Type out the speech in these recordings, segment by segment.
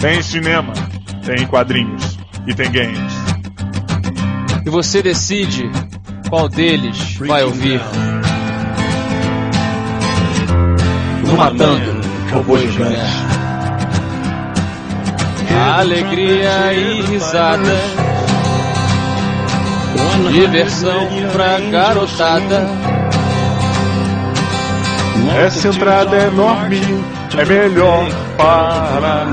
Tem cinema, tem quadrinhos e tem games. E você decide qual deles vai ouvir. No Matando Robôs Gigantes. Alegria e risada. Diversão pra garotada. Essa entrada é enorme, é melhor parar.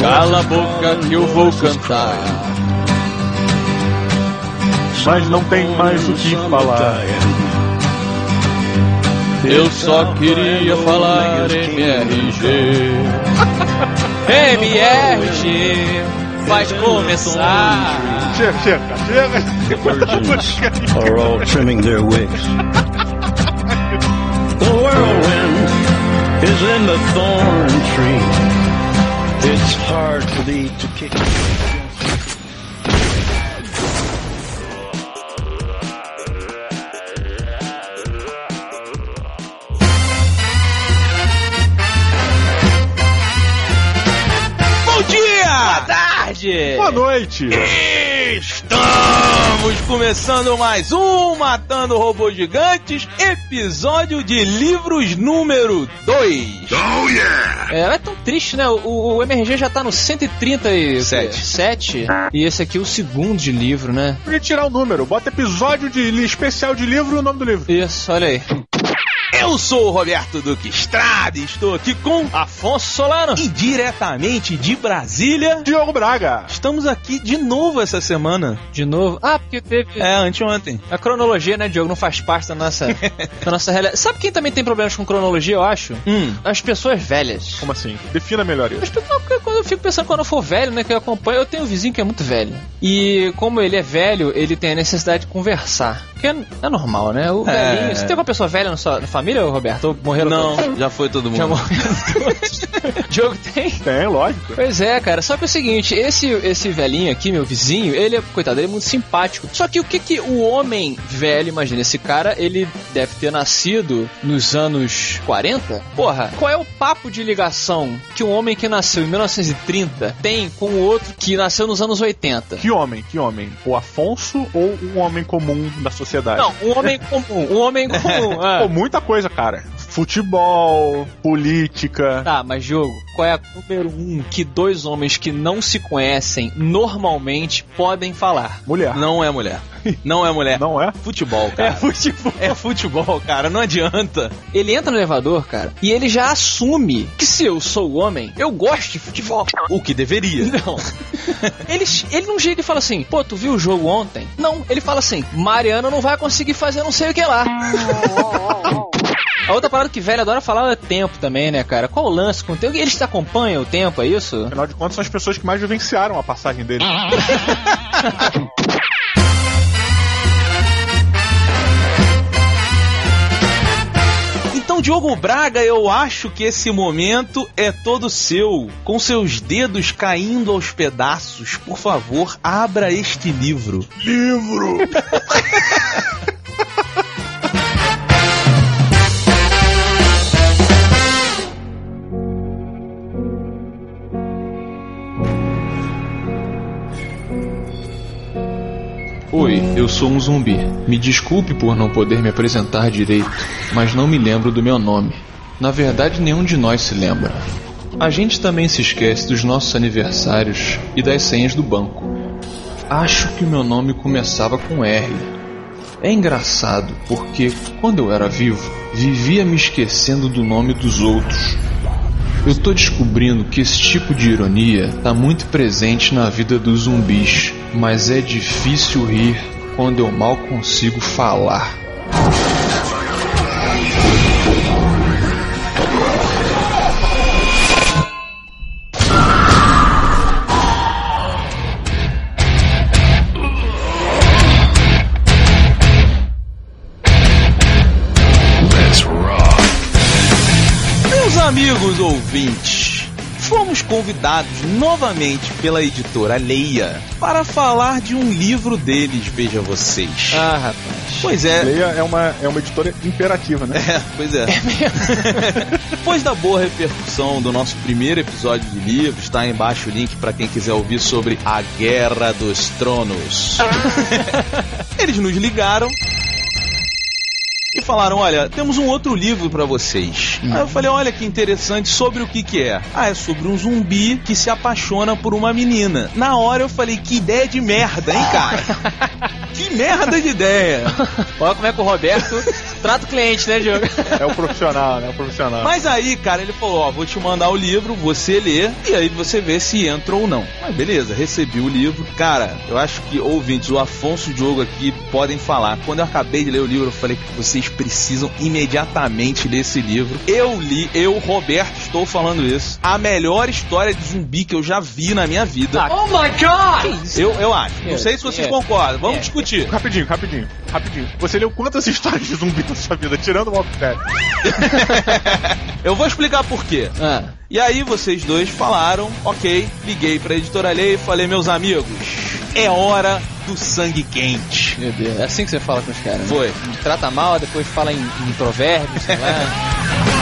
Cala a boca que eu vou cantar. Mas não tem mais o que falar. Eu só queria falar MRG. MRG vai começar. Virgins are all trimming their wigs. The whirlwind is in the thorn tree. It's hard for thee to kick. Bom dia! Boa tarde! Boa noite. Estamos começando mais um Matando Robôs Gigantes, episódio de livros número 2. Oh yeah! É, é tão triste, né? O, o MRG já tá no 137 e esse aqui é o segundo de livro, né? Podia tirar o número, bota episódio de especial de livro e o nome do livro. Isso, olha aí. Eu sou o Roberto Duque Estrada e estou aqui com Afonso Solano. e diretamente de Brasília. Diogo Braga. Estamos aqui de novo essa semana. De novo. Ah, porque teve. É, anteontem. A cronologia, né, Diogo, não faz parte da nossa, da nossa realidade. Sabe quem também tem problemas com cronologia, eu acho? Hum. As pessoas velhas. Como assim? Defina melhor isso. As pessoas, não, porque quando eu fico pensando quando eu for velho, né, que eu acompanho, eu tenho um vizinho que é muito velho. E como ele é velho, ele tem a necessidade de conversar. Que é, é normal, né? O É. velhinho. Você tem uma pessoa velha na sua na família, Roberto? Ou morreram todos? Não, já foi todo mundo. Já morreram todos. Diogo tem? Tem, lógico. Pois é, cara. Só que é o seguinte, esse, esse velhinho aqui, meu vizinho, ele é, coitado, ele é muito simpático. Só que o que que o homem velho, imagina, esse cara, ele deve ter nascido nos anos 40? Porra, qual é o papo de ligação que um homem que nasceu em 1930 tem com o outro que nasceu nos anos 80? Que homem? Que homem? O Afonso ou um homem comum da sociedade? Não, um homem comum. Um homem comum. ah. Pô, muita coisa, cara. Futebol, política. Tá, mas jogo, qual é a número um que dois homens que não se conhecem normalmente podem falar? Mulher. Não é mulher. Não é mulher. Não é? Futebol, cara. É futebol. É futebol, cara. Não adianta. Ele entra no elevador, cara, e ele já assume que se eu sou homem, eu gosto de futebol. O que deveria. Não. ele, ele não chega e fala assim, pô, tu viu o jogo ontem? Não, ele fala assim, Mariana não vai conseguir fazer não sei o que lá. A outra parada que velho adora falar é tempo também, né, cara? Qual o lance com o tempo? Eles te acompanham o tempo, é isso? Afinal de contas, são as pessoas que mais vivenciaram a passagem dele. Então, Diogo Braga, eu acho que esse momento é todo seu. Com seus dedos caindo aos pedaços, por favor, abra este livro. Livro! Oi, eu sou um zumbi. Me desculpe por não poder me apresentar direito, mas não me lembro do meu nome. Na verdade, nenhum de nós se lembra. A gente também se esquece dos nossos aniversários e das senhas do banco. Acho que o meu nome começava com R. É engraçado porque, quando eu era vivo, vivia me esquecendo do nome dos outros. Eu tô descobrindo que esse tipo de ironia tá muito presente na vida dos zumbis, mas é difícil rir quando eu mal consigo falar. Meus amigos ouvintes, convidados novamente pela editora Leia para falar de um livro deles, veja vocês. Ah, rapaz. Pois é, Leia é uma, é uma editora imperativa, né? É, pois é. Depois da boa repercussão do nosso primeiro episódio de livro, está embaixo o link para quem quiser ouvir sobre a Guerra dos Tronos. Eles nos ligaram e falaram: Olha, temos um outro livro para vocês. Aí eu falei: Olha que interessante, sobre o que que é? Ah, é sobre um zumbi que se apaixona por uma menina. Na hora eu falei: Que ideia de merda, hein, cara? que merda de ideia. Olha como é que o Roberto trata o cliente, né, Diogo? É o profissional, né? É o profissional. Mas aí, cara, ele falou: Ó, vou te mandar o livro, você lê e aí você vê se entra ou não. Mas beleza, recebi o livro. Cara, eu acho que ouvintes, o Afonso e o Diogo aqui podem falar. Quando eu acabei de ler o livro, eu falei que vocês precisam imediatamente ler esse livro. Eu li, eu, Roberto, estou falando isso. A melhor história de zumbi que eu já vi na minha vida. Oh my god! Eu, eu acho. Não sei se vocês É. concordam. Vamos É. discutir. Rapidinho, rapidinho, rapidinho. Você leu quantas histórias de zumbi sua vida, tirando o Walking Dead? Eu vou explicar por quê. Ah, E aí vocês dois falaram, ok, liguei pra editora Lei e falei, meus amigos, é hora do sangue quente. meu Deus. É assim que você fala com os caras. né? Foi. Trata mal, depois fala em, em provérbios, sei lá.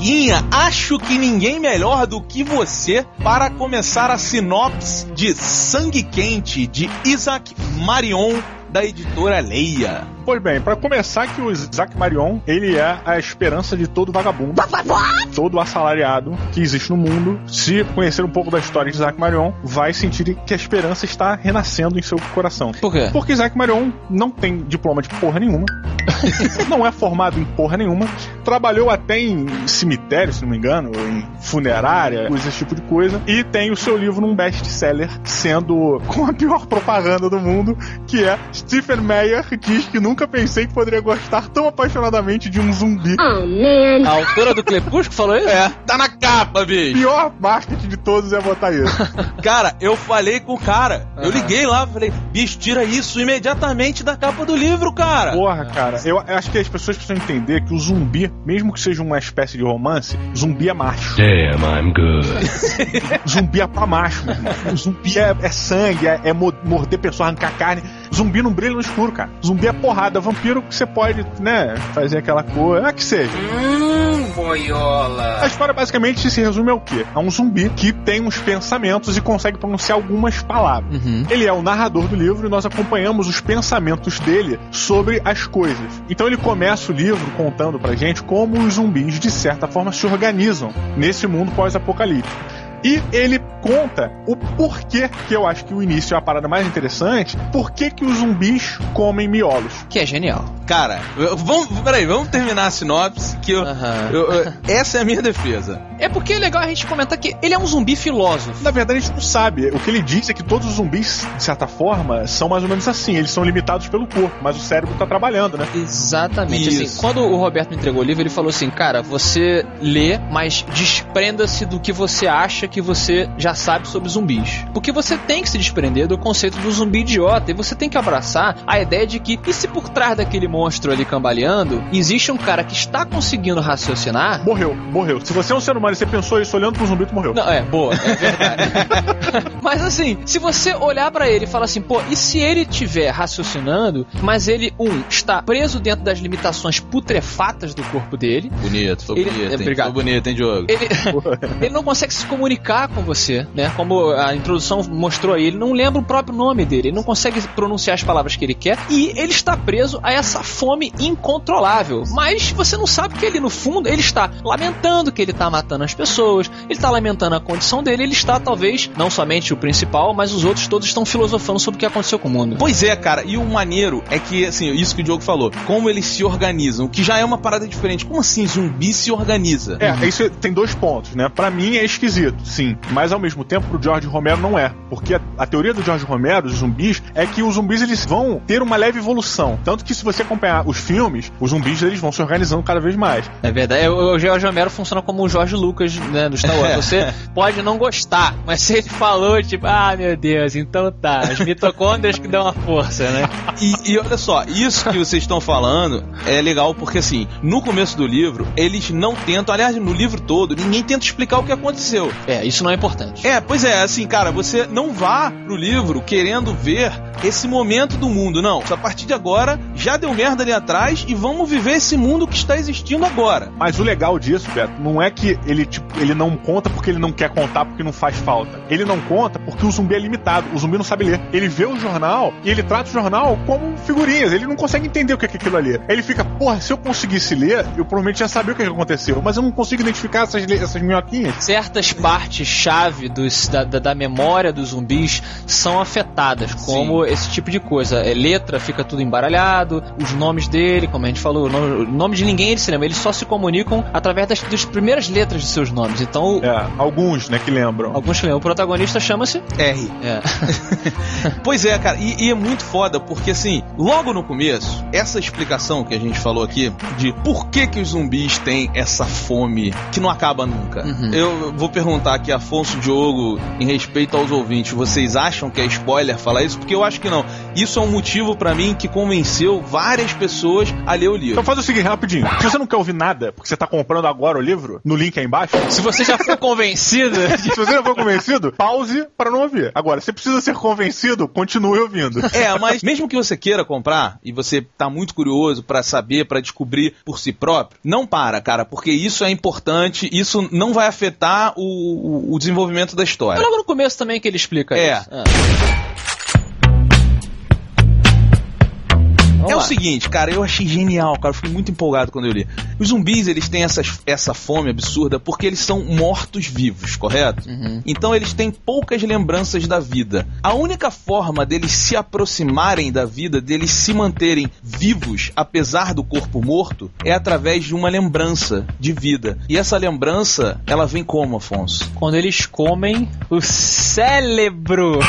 Braguinha, acho que ninguém melhor do que você para começar a sinopse de Sangue Quente de Isaac Marion da editora Leia. Pois bem, pra começar que o Isaac Marion, ele é a esperança de todo vagabundo, todo assalariado que existe no mundo. Se conhecer um pouco da história de Isaac Marion, vai sentir que a esperança está renascendo em seu coração. Por quê? Porque Isaac Marion não tem diploma de porra nenhuma, não é formado em porra nenhuma, trabalhou até em cemitério, se não me engano, em funerária, coisa esse tipo de coisa, e tem o seu livro num best-seller, sendo com a pior propaganda do mundo, que é Stephen Meyer diz que nunca pensei que poderia gostar tão apaixonadamente de um zumbi. A autora do Crepúsculo falou isso? É, tá na capa, bicho. Pior marketing de todos é botar isso. Cara, eu falei com o cara. Eu Aham. liguei lá, falei, bicho, tira isso imediatamente da capa do livro, cara. Porra, cara, eu acho que as pessoas precisam entender que o zumbi, mesmo que seja uma espécie de romance, zumbi é macho. Damn, I'm good. Zumbi é pra macho, meu irmão. Zumbi é, é sangue, é, é mo- morder pessoa, arrancar carne. Zumbi não brilha no escuro, cara. Zumbi é porrada. Vampiro que você pode, né, fazer aquela coisa. Ah, que seja. A história basicamente se resume ao quê? A um zumbi que tem uns pensamentos e consegue pronunciar algumas palavras. Uhum. Ele é o narrador do livro e nós acompanhamos os pensamentos dele sobre as coisas. Então ele começa o livro contando pra gente como os zumbis, de certa forma, se organizam nesse mundo pós-apocalíptico. E ele conta o porquê, que eu acho que o início é a parada mais interessante, por que que os zumbis comem miolos. Que é genial. Cara, vamos, peraí, vamos terminar a sinopse, que eu, Aham. eu- eu- essa é a minha defesa. É porque é legal a gente comentar que ele é um zumbi filósofo. Na verdade, a gente não sabe. O que ele diz é que todos os zumbis, de certa forma, são mais ou menos assim. Eles são limitados pelo corpo, mas o cérebro tá trabalhando, né? Exatamente. Assim, quando o Roberto me entregou o livro, ele falou assim: Cara, você lê, mas desprenda-se do que você acha que você já sabe sobre zumbis. Porque você tem que se desprender do conceito do zumbi idiota e você tem que abraçar a ideia de que, e se por trás daquele monstro ali cambaleando, existe um cara que está conseguindo raciocinar. Morreu, morreu. Se você é um ser humano e você pensou isso olhando pro zumbi, tu morreu. Não, é, boa, é verdade. mas assim, se você olhar pra ele e falar assim, pô, e se ele estiver raciocinando, mas ele, um, está preso dentro das limitações putrefatas do corpo dele, Bonito, foi Ele- bonito, é, hein? obrigado. Foi bonito, hein, Diogo? ele, ele não consegue se comunicar com você, né? Como a introdução mostrou aí, ele não lembra o próprio nome dele, ele não consegue pronunciar as palavras que ele quer e ele está preso a essa fome incontrolável. Mas você não sabe que ele, no fundo, ele está lamentando que ele está matando as pessoas, ele está lamentando a condição dele, ele está, talvez, não somente o principal, mas os outros todos estão filosofando sobre o que aconteceu com o mundo. Pois é, cara, e o maneiro é que, assim, isso que o Diogo falou, como eles se organizam, que já é uma parada diferente. Como assim zumbi se organiza? É, isso tem dois pontos, né? Pra mim é esquisito, sim. Mas ao mesmo mesmo tempo, pro George Romero não é. Porque a, a teoria do George Romero, dos zumbis, é que os zumbis eles vão ter uma leve evolução. Tanto que se você acompanhar os filmes, os zumbis eles vão se organizando cada vez mais. É verdade. O, o George Romero funciona como o Jorge Lucas, né, do Star Wars. Você pode não gostar, mas se ele falou, tipo, ah, meu Deus, então tá. As mitocôndrias que dão a força, né? E, e olha só, isso que vocês estão falando é legal porque, assim, no começo do livro, eles não tentam, aliás, no livro todo, ninguém tenta explicar o que aconteceu. É, isso não é importante. É, pois é, assim, cara, você não vá pro livro querendo ver esse momento do mundo, não. A partir de agora, já deu merda ali atrás e vamos viver esse mundo que está existindo agora. Mas o legal disso, Beto, não é que ele, tipo, ele não conta porque ele não quer contar porque não faz falta. Ele não conta porque o zumbi é limitado. O zumbi não sabe ler. Ele vê o jornal e ele trata o jornal como figurinhas. Ele não consegue entender o que é aquilo ali. Ele fica, porra, se eu conseguisse ler, eu provavelmente já sabia o que aconteceu. Mas eu não consigo identificar essas, essas minhoquinhas. Certas partes-chave da, da, da, memória dos zumbis são afetadas, como Sim. esse tipo de coisa. É, letra fica tudo embaralhado, os nomes dele, como a gente falou, o nome, o nome de ninguém ele se lembra. Eles só se comunicam através das, das primeiras letras de seus nomes. Então. É, alguns, né, que lembram. Alguns que lembram. O protagonista chama-se R. É. pois é, cara, e, e, é muito foda, porque assim, logo no começo, essa explicação que a gente falou aqui de por que que os zumbis têm essa fome que não acaba nunca. Uhum. Eu vou perguntar aqui, Afonso Diogo, em respeito aos ouvintes, vocês acham que é spoiler falar isso? Porque eu acho que não. Isso é um motivo para mim que convenceu várias pessoas a ler o livro. Então faz o seguinte, rapidinho. Se você não quer ouvir nada, porque você tá comprando agora o livro, no link aí embaixo. Se você já for convencido. se você já for convencido, pause para não ouvir. Agora, se precisa ser convencido, continue ouvindo. É, mas mesmo que você queira comprar e você tá muito curioso para saber, para descobrir por si próprio, não para, cara, porque isso é importante, isso não vai afetar o, o desenvolvimento da história. É logo no começo também que ele explica é. isso. É. Vamos é lá. o seguinte, cara, eu achei genial, cara. Eu fui muito empolgado quando eu li. Os zumbis, eles têm essas, essa fome absurda porque eles são mortos-vivos, correto? Uhum. Então eles têm poucas lembranças da vida. A única forma deles se aproximarem da vida, deles se manterem vivos, apesar do corpo morto, é através de uma lembrança de vida. E essa lembrança, ela vem como, Afonso? Quando eles comem o cérebro.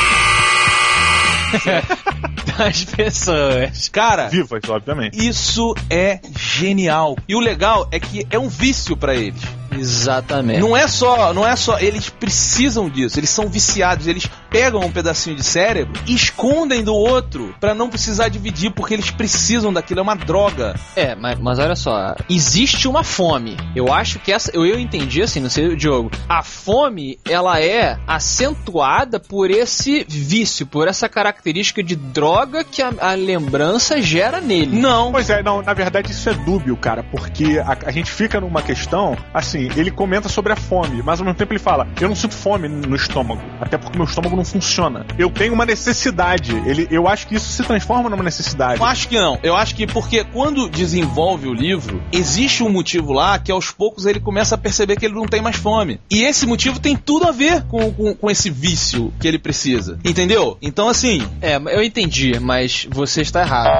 das pessoas. Cara, vivas, obviamente. Isso é genial. E o legal é que é um vício para eles. Exatamente. Não é só, não é só, eles precisam disso, eles são viciados, eles pegam um pedacinho de cérebro e escondem do outro para não precisar dividir porque eles precisam daquilo, é uma droga. É, mas, mas olha só, existe uma fome. Eu acho que essa, eu, eu entendi assim, não sei, Diogo. A fome, ela é acentuada por esse vício, por essa característica de droga que a, a lembrança gera nele. Não. Pois é, não, na verdade isso é dúbio, cara, porque a, a gente fica numa questão, assim, assim, ele comenta sobre a fome, mas ao mesmo tempo ele fala: Eu não sinto fome no estômago, até porque meu estômago não funciona. Eu tenho uma necessidade. Ele, eu acho que isso se transforma numa necessidade. Eu acho que não. Eu acho que porque quando desenvolve o livro, existe um motivo lá que aos poucos ele começa a perceber que ele não tem mais fome. E esse motivo tem tudo a ver com, com, com esse vício que ele precisa. Entendeu? Então, assim. É, eu entendi, mas você está errado.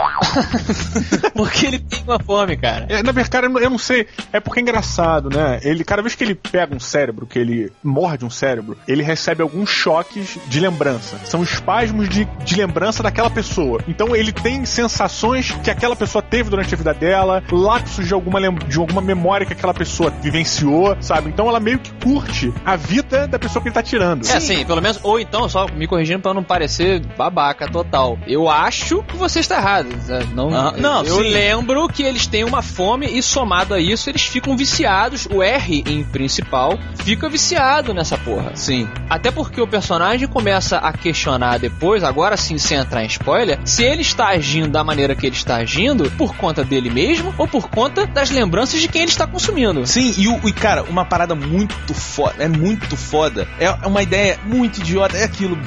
porque ele tem uma fome, cara. É, na verdade, eu não sei. É porque é engraçado, né? Ele, cada vez que ele pega um cérebro, que ele morde um cérebro, ele recebe alguns choques de lembrança. São espasmos de, de lembrança daquela pessoa. Então ele tem sensações que aquela pessoa teve durante a vida dela, lapsos de alguma, de alguma memória que aquela pessoa vivenciou, sabe? Então ela meio que curte a vida da pessoa que ele tá tirando. É, sim, pelo menos. Ou então, só me corrigindo pra não parecer babaca total. Eu acho que você está errado. Né? Não, ah, não eu sim. lembro que eles têm uma fome e somado a isso eles ficam viciados. O R em principal fica viciado nessa porra. Sim. Até porque o personagem começa a questionar depois, agora sim sem entrar em spoiler, se ele está agindo da maneira que ele está agindo por conta dele mesmo ou por conta das lembranças de quem ele está consumindo. Sim, e, o, e cara, uma parada muito foda, é muito foda. É uma ideia muito idiota, é aquilo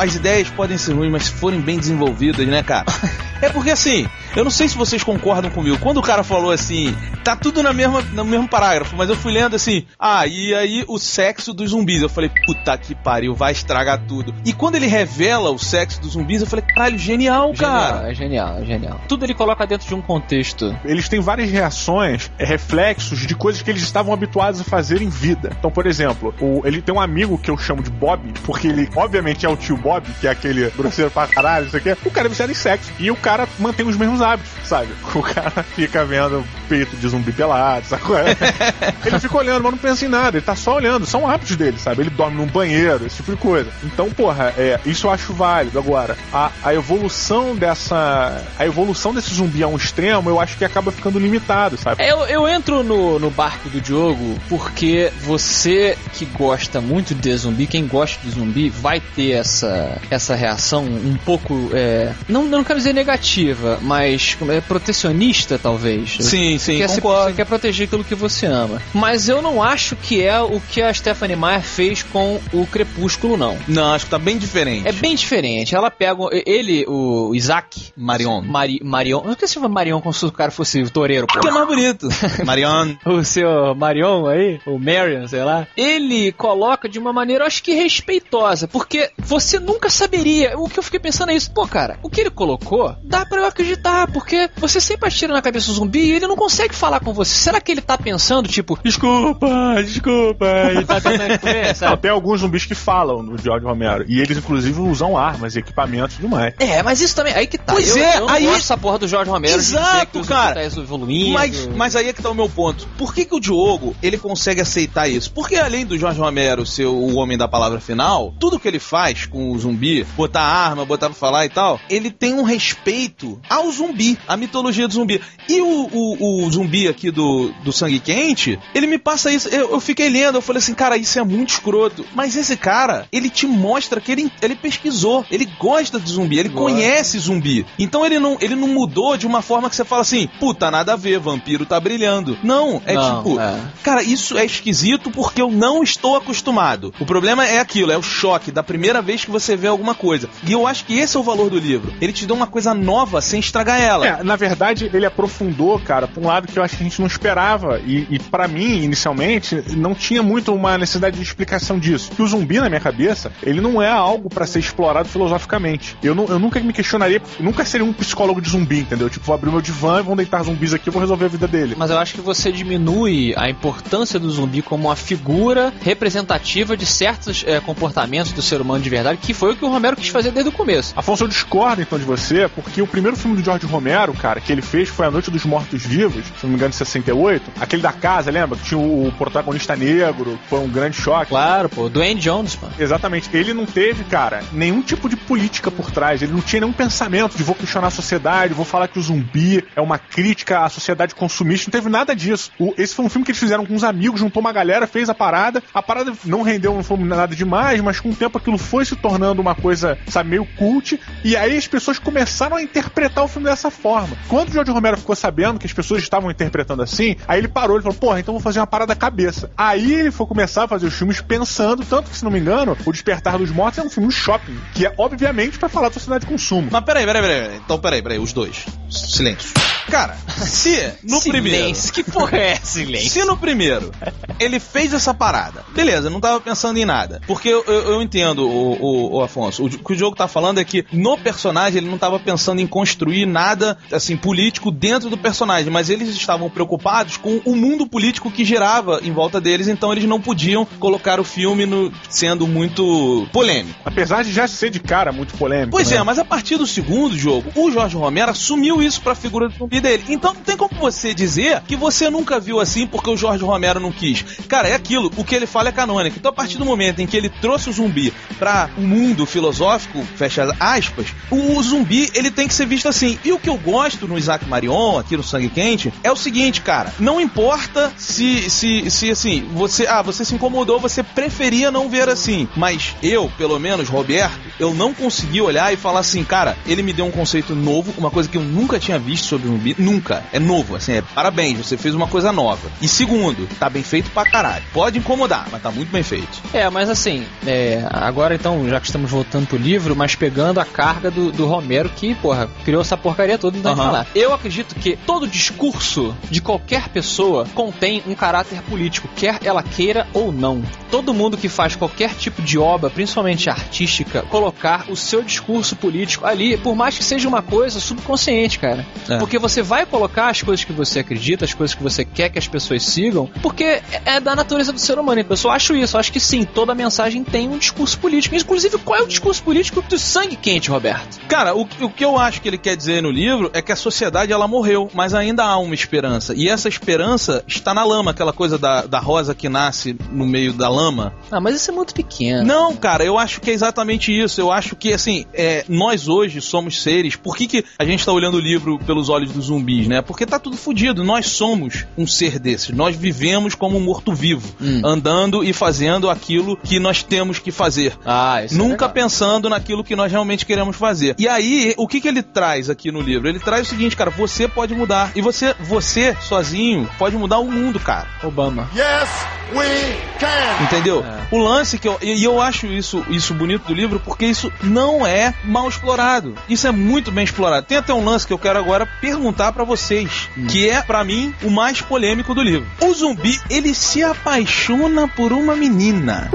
as ideias podem ser ruins, mas se forem bem desenvolvidas, né, cara? É porque assim, eu não sei se vocês concordam comigo. Quando o cara falou assim, tá tudo na mesma, no mesmo parágrafo, mas eu fui lendo assim, ah, e aí o sexo dos zumbis. Eu falei, puta que pariu, vai estragar tudo. E quando ele revela o sexo dos zumbis, eu falei, caralho, genial, cara. Genial, é genial, é genial. Tudo ele coloca dentro de um contexto. Eles têm várias reações, é, reflexos de coisas que eles estavam habituados a fazer em vida. Então, por exemplo, o- ele tem um amigo que eu chamo de Bob, porque ele, obviamente, é o tio Bob, que é aquele grosseiro pra caralho, não sei o cara é viciado em sexo. E o cara mantém os mesmos hábitos, sabe? O cara fica vendo peito de zumbi pelado, sabe? é? ele fica olhando, mas não pensa em nada. Ele tá só olhando. São hábitos dele, sabe? Ele dorme num banheiro, esse tipo de coisa. Então, porra, é, isso eu acho válido. Agora, a, a evolução dessa. A evolução desse zumbi a um extremo, eu acho que acaba ficando limitado, sabe? Eu, eu entro no, no barco do Diogo porque você que gosta muito de zumbi, quem gosta de zumbi, vai ter essa, essa reação um pouco. É, não, não quero dizer negativa, mas é, protecionista, talvez. Sim, sim, quer se- concordo. você quer proteger aquilo que você ama. Mas eu não acho que é o que a Stephanie Meyer fez com o Crepúsculo, não. Não, acho que tá bem diferente. É bem diferente. Ela pega. o- Ele, o Isaac. Marion. Mari, Marion. Eu se chama Marion como se o cara fosse o toureiro, pô. Que é mais bonito. Marion. o seu Marion aí, o Marion, sei lá, ele coloca de uma maneira, acho que respeitosa, porque você nunca saberia. O que eu fiquei pensando é isso, pô, cara, o que ele colocou, dá pra eu acreditar, porque você sempre atira na cabeça do zumbi e ele não consegue falar com você. Será que ele tá pensando, tipo, desculpa, desculpa, e tá sabe? Tem alguns zumbis que falam no George Romero. E eles, inclusive, usam armas, equipamentos e tudo mais. É, mas isso também, aí que tá. Pois eu, é, eu não aí- gosto dessa porra do Jorge Romero Exato, cara. tá evoluindo. Mas, mas aí é que tá o meu ponto. Por que, que o Diogo ele consegue aceitar isso? Porque além do Jorge Romero ser o homem da palavra final, tudo que ele faz com o zumbi, botar arma, botar pra falar e tal, ele tem um respeito ao zumbi, à mitologia do zumbi. E o, o, o zumbi aqui do, do Sangue Quente, ele me passa isso. Eu, eu fiquei lendo, eu falei assim, cara, isso é muito escroto. Mas esse cara, ele te mostra que ele, ele pesquisou, ele gosta de zumbi, ele conhece zumbi. Então ele não, ele não mudou de uma forma que você fala assim, puta, nada a ver, vampiro tá brilhando. Não, é Não, tipo, é. cara, isso é esquisito porque eu não estou acostumado. O problema é aquilo, é o choque da primeira vez que você vê alguma coisa. E eu acho que esse é o valor do livro. Ele te dá uma coisa nova sem estragar ela. É, na verdade, ele aprofundou, cara, pra um lado que eu acho que a gente não esperava. E, e para mim, inicialmente, não tinha muito uma necessidade de explicação disso. Que o zumbi, na minha cabeça, ele não é algo pra ser explorado filosoficamente. Eu, não, eu nunca me questionaria, nunca seria um psicólogo de zumbi, entendeu? Tipo, vou abrir meu divã e vão deitar zumbis aqui e vou resolver a vida dele. Mas eu acho que você diminui a importância do zumbi como uma figura representativa de certos eh, comportamentos do ser humano de verdade, que foi o que o Romero quis fazer desde o começo. Afonso, eu discordo então de você, porque o primeiro filme do George Romero, cara, que ele fez foi A Noite dos Mortos Vivos, se não me engano, de 68. Aquele da casa, lembra? Tinha o protagonista negro, foi um grande choque. Claro, pô, Dwayne Jones, mano. Exatamente. Ele não teve, cara, nenhum tipo de política por trás. Ele não tinha nenhum pensamento de vou questionar a sociedade, vou falar que o zumbi é uma crítica à sociedade consumista. Não teve nada disso. O- esse foi um filme que eles fizeram com uns amigos, juntou uma galera, fez a parada. A parada não rendeu, não foi nada demais, mas com o tempo aquilo foi se tornando uma coisa, sabe, meio cult. E aí as pessoas começaram a interpretar o filme dessa forma. Quando o George Romero ficou sabendo que as pessoas estavam interpretando assim, aí ele parou, ele falou, porra, então vou fazer uma parada cabeça. Aí ele foi começar a fazer os filmes pensando, tanto que, se não me engano, O Despertar dos Mortos é um filme shopping, que é obviamente pra falar da sociedade de consumo. Mas peraí, peraí, peraí. Então peraí, peraí, os dois. Silêncio. Cara, se no primeiro. Silêncio, que porra é silêncio? Se no primeiro ele fez essa parada, beleza, não tava pensando em nada. Porque eu, eu- eu entendo, o, o- o Afonso, o, o que o jogo tá falando é que no personagem ele não tava pensando em construir nada, assim, político dentro do personagem, mas eles estavam preocupados com o mundo político que girava em volta deles, então eles não podiam colocar o filme no, sendo muito polêmico. Apesar de já ser de cara muito polêmico. Pois né? é, mas a partir do segundo jogo, o Jorge Romero assumiu isso pra figura do zumbi dele. Então não tem como você dizer que você nunca viu assim porque o Jorge Romero não quis. Cara, é aquilo, o que ele fala é canônico. Então a partir do momento em que ele trouxe o zumbi pra um mundo filosófico, fecha aspas, o, o zumbi ele tem que ser visto assim. E o que eu gosto no Isaac Marion, aqui no Sangue Quente, é o seguinte, cara, não importa se, se, se assim, você, ah, você se incomodou, você preferia não ver assim. Mas eu, pelo menos, Roberto, eu não consegui olhar e falar assim, cara, ele me deu um conceito novo, uma coisa que eu nunca tinha visto sobre zumbi, nunca. É novo, assim, é parabéns, você fez uma coisa nova. E segundo, tá bem feito pra caralho. Pode incomodar, mas tá muito bem feito. É, mas assim, é, agora então, já que estamos voltando pro livro, mas pegando a carga do, do Romero, que, porra, criou essa porcaria toda, então uhum. falar. Eu acredito que todo discurso de qualquer pessoa contém um caráter político, quer ela queira ou não. Todo mundo que faz qualquer tipo de obra, principalmente artística, colocar o seu discurso político ali, por mais que seja uma coisa subconsciente, cara. É. Porque você vai colocar as coisas que você acredita, as coisas que você quer que as pessoas sigam, porque é- é da natureza do ser humano. Eu só acho isso, eu acho que sim, toda mensagem tem um discurso político. Inclusive, qual é o discurso político do sangue quente, Roberto? Cara, o, o que eu acho que ele quer dizer no livro é que a sociedade ela morreu, mas ainda há uma esperança. E essa esperança está na lama, aquela coisa da, da rosa que nasce no meio da lama. Ah, mas isso é muito pequeno. Não, cara, eu acho que é exatamente isso. Eu acho que, assim, é, nós hoje somos seres. Por que, que a gente tá olhando o livro pelos olhos dos zumbis, né? Porque tá tudo fodido. Nós somos um ser desses. Nós vivemos como um morto-vivo, Hum. andando e fazendo aquilo que nós temos que fazer. Ah, isso é Nunca legal. pensando naquilo que nós realmente queremos fazer. E aí, o que, que ele traz aqui no livro? Ele traz o seguinte, cara, você pode mudar. E você, você sozinho, pode mudar o mundo, cara. Obama. Yes, we can. Entendeu? É. O lance que eu. E eu acho isso, isso bonito do livro porque isso não é mal explorado. Isso é muito bem explorado. Tem até um lance que eu quero agora perguntar pra vocês, Hum. que é, pra mim, o mais polêmico do livro. O zumbi, ele se apaixona por uma menina.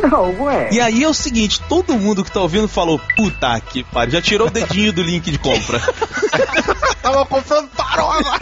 E aí é o seguinte: todo mundo que tá ouvindo falou, puta que pariu, já tirou o dedinho do link de compra. Tava comprando tarola!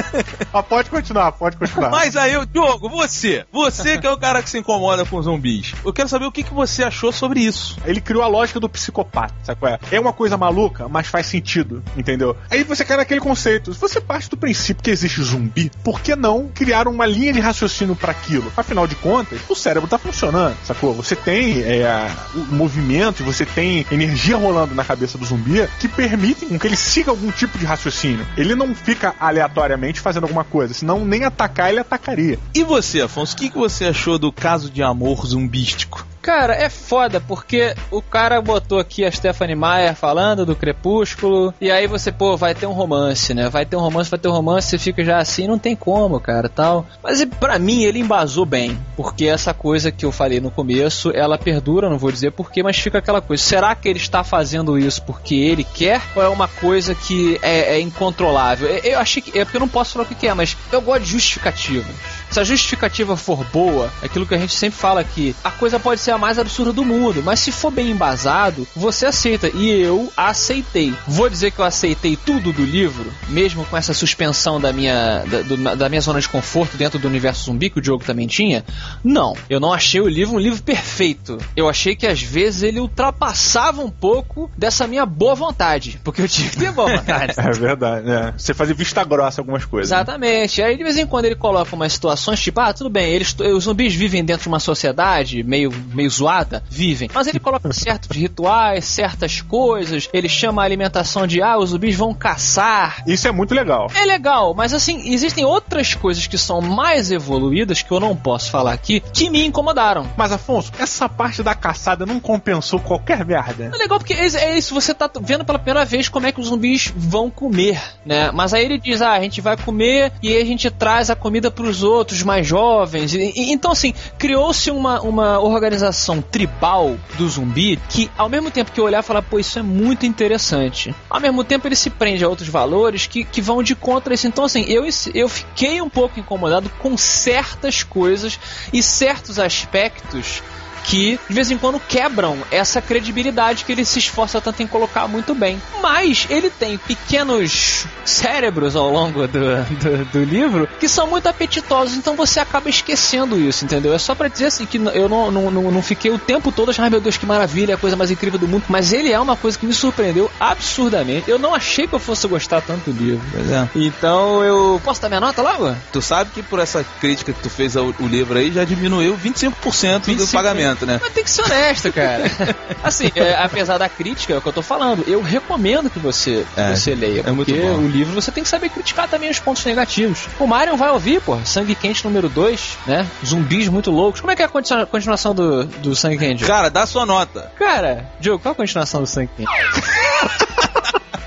ah, pode continuar, pode continuar. Mas aí, Diogo, você, você que é o cara que se incomoda com zumbis, eu quero saber o que, que você achou sobre isso. Ele criou a lógica do psicopata, sabe qual é? É uma coisa maluca, mas faz sentido, entendeu? Aí você cai naquele conceito. Se você parte do princípio que existe zumbi, por que não criar uma linha de raciocínio para aquilo? Afinal de contas, o cérebro tá funcionando, sacou? Você tem é, o movimento, você tem energia rolando na cabeça do zumbi que permitem com que ele siga algum tipo de raciocínio. Ele não fica aleatoriamente fazendo alguma coisa, senão nem atacar ele atacaria. E você, Afonso, o que, que você achou do caso de amor zumbístico? Cara, é foda, porque o cara botou aqui a Stephanie Meyer falando do Crepúsculo, e aí você, pô, vai ter um romance, né? Vai ter um romance, vai ter um romance, você fica já assim, não tem como, cara, tal. Mas pra mim ele embasou bem, porque essa coisa que eu falei no começo, ela perdura, não vou dizer porquê, mas fica aquela coisa. Será que ele está fazendo isso porque ele quer, ou é uma coisa que é, é incontrolável? Eu, eu achei que. É porque eu não posso falar o que é, mas eu gosto de justificativas. Se a justificativa for boa, é aquilo que a gente sempre fala aqui, a coisa pode ser a mais absurda do mundo, mas se for bem embasado, você aceita. E eu aceitei. Vou dizer que eu aceitei tudo do livro, mesmo com essa suspensão da minha, da, do- da minha zona de conforto dentro do universo zumbi, que o Diogo também tinha. Não, eu não achei o livro um livro perfeito. Eu achei que às vezes ele ultrapassava um pouco dessa minha boa vontade, porque eu tinha que ter boa vontade. É verdade, né? Você fazia vista grossa algumas coisas. né? Exatamente. Aí de vez em quando ele coloca umas situações tipo, ah, tudo bem, eles, os zumbis vivem dentro de uma sociedade meio, meio zoada, vivem. Mas ele coloca certos rituais, certas coisas, ele chama a alimentação de, ah, os zumbis vão caçar. Isso é muito legal. É legal, mas assim, existem outras coisas que são mais evoluídas que eu não posso falar aqui, que me incomodaram. Mas, Afonso, essa parte da caçada não compensou qualquer merda. É legal porque é isso, você tá vendo pela primeira vez como é que os zumbis vão comer, né? Mas aí ele diz, ah, a gente vai comer e a gente traz a comida pros outros mais jovens. E- e- então, assim, criou-se uma, uma organização tribal do zumbi que, ao mesmo tempo que eu olhar falar, pô, isso é muito interessante. Ao mesmo tempo, ele se prende a outros valores que, que vão de contra isso. Então, assim, eu, eu fiquei um pouco incomodado com certas coisas e certos aspectos que de vez em quando quebram essa credibilidade que ele se esforça tanto em colocar muito bem. Mas ele tem pequenos cérebros ao longo do, do, do livro que são muito apetitosos, então você acaba esquecendo isso, entendeu? É só pra dizer assim que eu não, não, não, não fiquei o tempo todo achando, ai meu Deus, que maravilha, a coisa mais incrível do mundo, mas ele é uma coisa que me surpreendeu absurdamente. Eu não achei que eu fosse gostar tanto do livro. Pois é. Então eu. Posso dar minha nota logo? Tu sabe que por essa crítica que tu fez ao, ao livro aí já diminuiu 25%, do 25%. pagamento. Momento, né? Mas tem que ser honesto, cara. Assim, é, apesar da crítica, é o que eu tô falando, eu recomendo que você, que É, você leia. é muito porque bom. o livro você tem que saber criticar também os pontos negativos. O Marion vai ouvir, pô, Sangue Quente número 2, né? Zumbis muito loucos. Como é que é a continua- continuação do, do Sangue Quente? Cara, dá sua nota. Cara, Diogo, qual a continuação do Sangue Quente?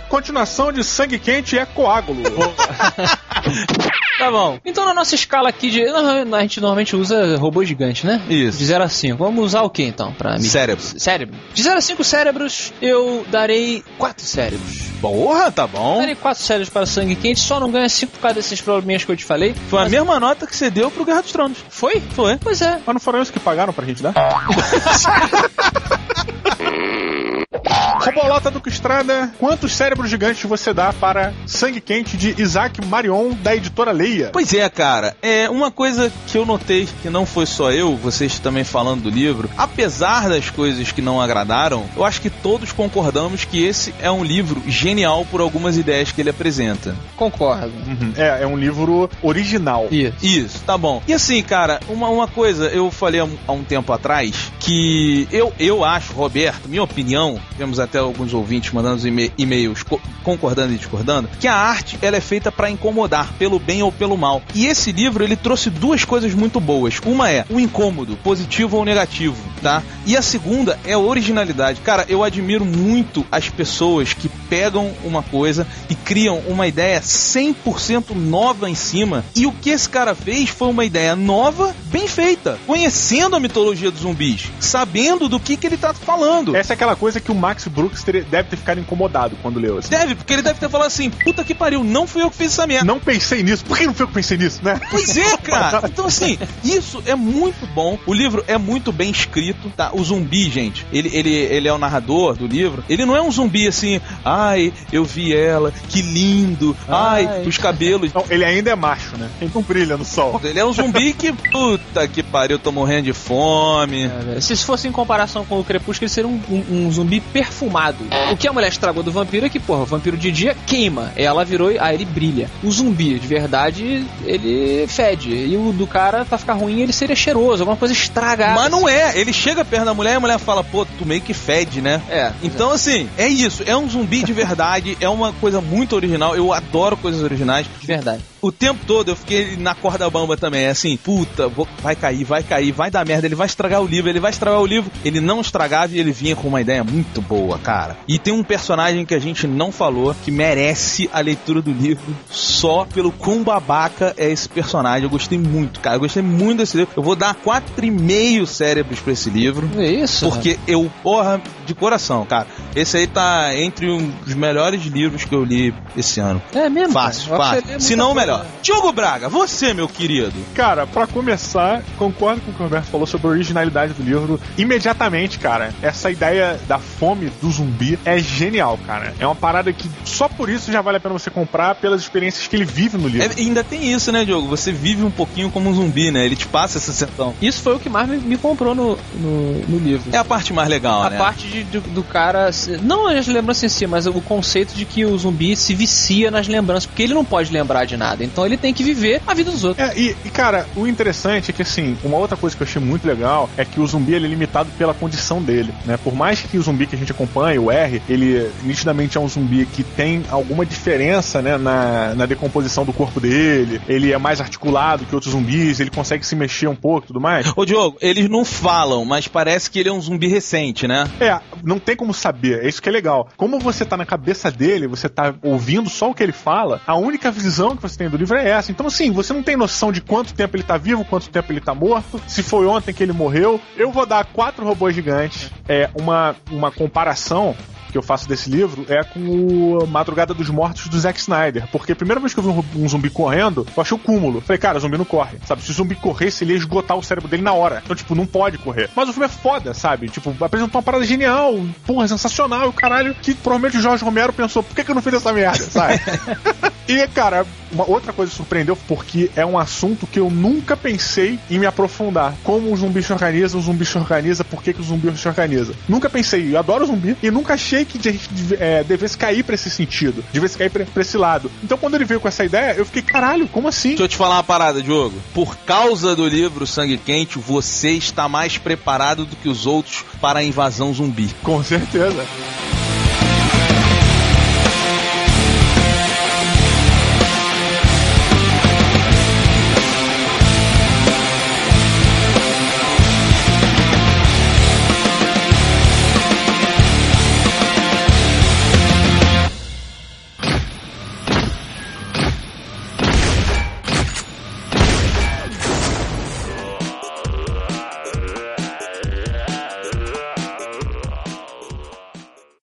Continuação de sangue quente é coágulo. Tá bom. Então na nossa escala aqui de. A gente normalmente usa robô gigante, né? Isso. De 0 a 5. Vamos usar o que então? Pra medir? Cérebro. Cérebro. De 0 a 5 cérebros, eu darei 4 cérebros. Porra, tá bom. Darei 4 cérebros para sangue quente, só não ganha 5 por causa desses probleminhas que eu te falei. Foi a Mas- mesma nota que você deu pro Guerra dos Tronos. Foi? Foi. Pois é. Mas não foram eles que pagaram pra gente dar? Robolota do Estrada, quantos cérebros gigantes você dá para Sangue Quente de Isaac Marion, da editora Leia? Pois é, cara. É uma coisa que eu notei que não foi só eu, vocês também falando do livro. Apesar das coisas que não agradaram, eu acho que todos concordamos que esse é um livro genial por algumas ideias que ele apresenta. Concordo. Uhum. É, é um livro original. Isso. Isso, tá bom. E assim, cara, uma, uma coisa, eu falei há um, há um tempo atrás que eu, eu acho, Roberto, minha opinião, temos até alguns ouvintes mandando e-mails co- concordando e discordando, que a arte ela é feita pra incomodar, pelo bem ou pelo mal. E esse livro ele trouxe duas coisas muito boas. Uma é o incômodo, positivo ou negativo, tá? E a segunda é a originalidade. Cara, eu admiro muito as pessoas que pegam uma coisa e criam uma ideia 100% nova em cima. E o que esse cara fez foi uma ideia nova, bem feita, conhecendo a mitologia dos zumbis, sabendo do que, que ele tá falando. Essa é aquela coisa que o Max Brooks teria- deve ter ficado incomodado quando leu. Assim. Deve, porque ele deve ter falado assim: puta que pariu, não fui eu que fiz essa merda. Não pensei nisso. Por que não foi eu que pensei nisso, né? Pois é, cara. Então, assim, isso é muito bom. O livro é muito bem escrito, tá? O zumbi, gente, ele, ele, ele é o narrador do livro. Ele não é um zumbi assim, ai, eu vi ela, que lindo, ai, Ai. os cabelos. Não, ele ainda é macho, né? Ele não brilha no sol. Ele é um zumbi que, puta que pariu, eu tô morrendo de fome. É, Se isso fosse em comparação com o Crepúsculo, ele seria um, um- um zumbi perfumado. O que a mulher estragou do vampiro é que, porra, o vampiro de dia queima. Ela virou. Ah, ele brilha. O zumbi, de verdade, ele fede. E o do cara, pra ficar ruim, ele seria cheiroso. Alguma coisa estragada. Mas não é, ele chega perto da mulher e a mulher fala, pô, tu meio que fede, né? É. Então, assim, é isso. É um zumbi de verdade, é uma coisa muito original. Eu adoro coisas originais. De verdade. O tempo todo eu fiquei na corda bamba também. É assim, puta, vou- vai cair, vai cair, vai dar merda, ele vai estragar o livro, ele vai estragar o livro. Ele não estragava e ele vinha com uma ideia muito boa, cara. E tem um personagem que a gente não falou que merece a leitura do livro só pelo quão babaca é esse personagem. Eu gostei muito, cara. Eu gostei muito desse livro. Eu vou dar 4,5 cérebros pra esse livro. É isso. Porque eu, porra, de coração, cara. Esse aí tá entre um dos melhores livros que eu li esse ano. É mesmo? Fácil, fácil. é Se não, melhor. Diogo Braga, você, meu querido. Cara, pra começar, concordo com o que o Roberto falou sobre a originalidade do livro. Imediatamente, cara, essa ideia da fome do zumbi é genial, cara. É uma parada que só por isso já vale a pena você comprar pelas experiências que ele vive no livro. É, ainda tem isso, né, Diogo? Você vive um pouquinho como um zumbi, né? Ele te passa essa sensação. Isso foi o que mais me, me comprou no, no, no livro. É a parte mais legal, A né? parte de- do, do cara. Não as lembranças em si, mas o conceito de que o zumbi se vicia nas lembranças, porque ele não pode lembrar de nada. Então ele tem que viver a vida dos outros. É, e, e, cara, o interessante é que, assim, uma outra coisa que eu achei muito legal é que o zumbi ele é limitado pela condição dele, né? Por mais que o zumbi que a gente acompanha, o R, ele nitidamente é um zumbi que tem alguma diferença, né, na, na decomposição do corpo dele, ele é mais articulado que outros zumbis, ele consegue se mexer um pouco e tudo mais. Ô, Diogo, eles não falam, mas parece que ele é um zumbi recente, né? É, não tem como saber, é isso que é legal. Como você tá na cabeça dele, você tá ouvindo só o que ele fala, a única visão que você tem do livro é essa. Então, assim, você não tem noção de quanto tempo ele tá vivo, quanto tempo ele tá morto, se foi ontem que ele morreu. Eu vou dar quatro robôs gigantes, é uma, uma comparação que eu faço desse livro é com o Madrugada dos Mortos do Zack Snyder. Porque a primeira vez que eu vi um, um zumbi correndo, eu achei o cúmulo. Falei, cara, zumbi não corre. Sabe? Se o zumbi corresse, ele ia esgotar o cérebro dele na hora. Então, tipo, não pode correr. Mas o filme é foda, sabe? Tipo, apresentou uma parada genial, porra, sensacional, e o caralho, que provavelmente o Jorge Romero pensou, por que, que eu não fiz essa merda, sabe? e, cara, uma outra coisa surpreendeu porque é um assunto que eu nunca pensei em me aprofundar. Como o zumbi se organiza, o zumbi se organiza, por que, que o zumbi se organiza. Nunca pensei, eu adoro zumbi, e nunca achei imaginei que a gente é, devesse cair pra esse sentido, devesse cair pra esse lado. Então quando ele veio com essa ideia, eu fiquei, caralho, como assim? Deixa eu te falar uma parada, Diogo. Por causa do livro Sangue Quente, você está mais preparado do que os outros para a invasão zumbi. Com certeza.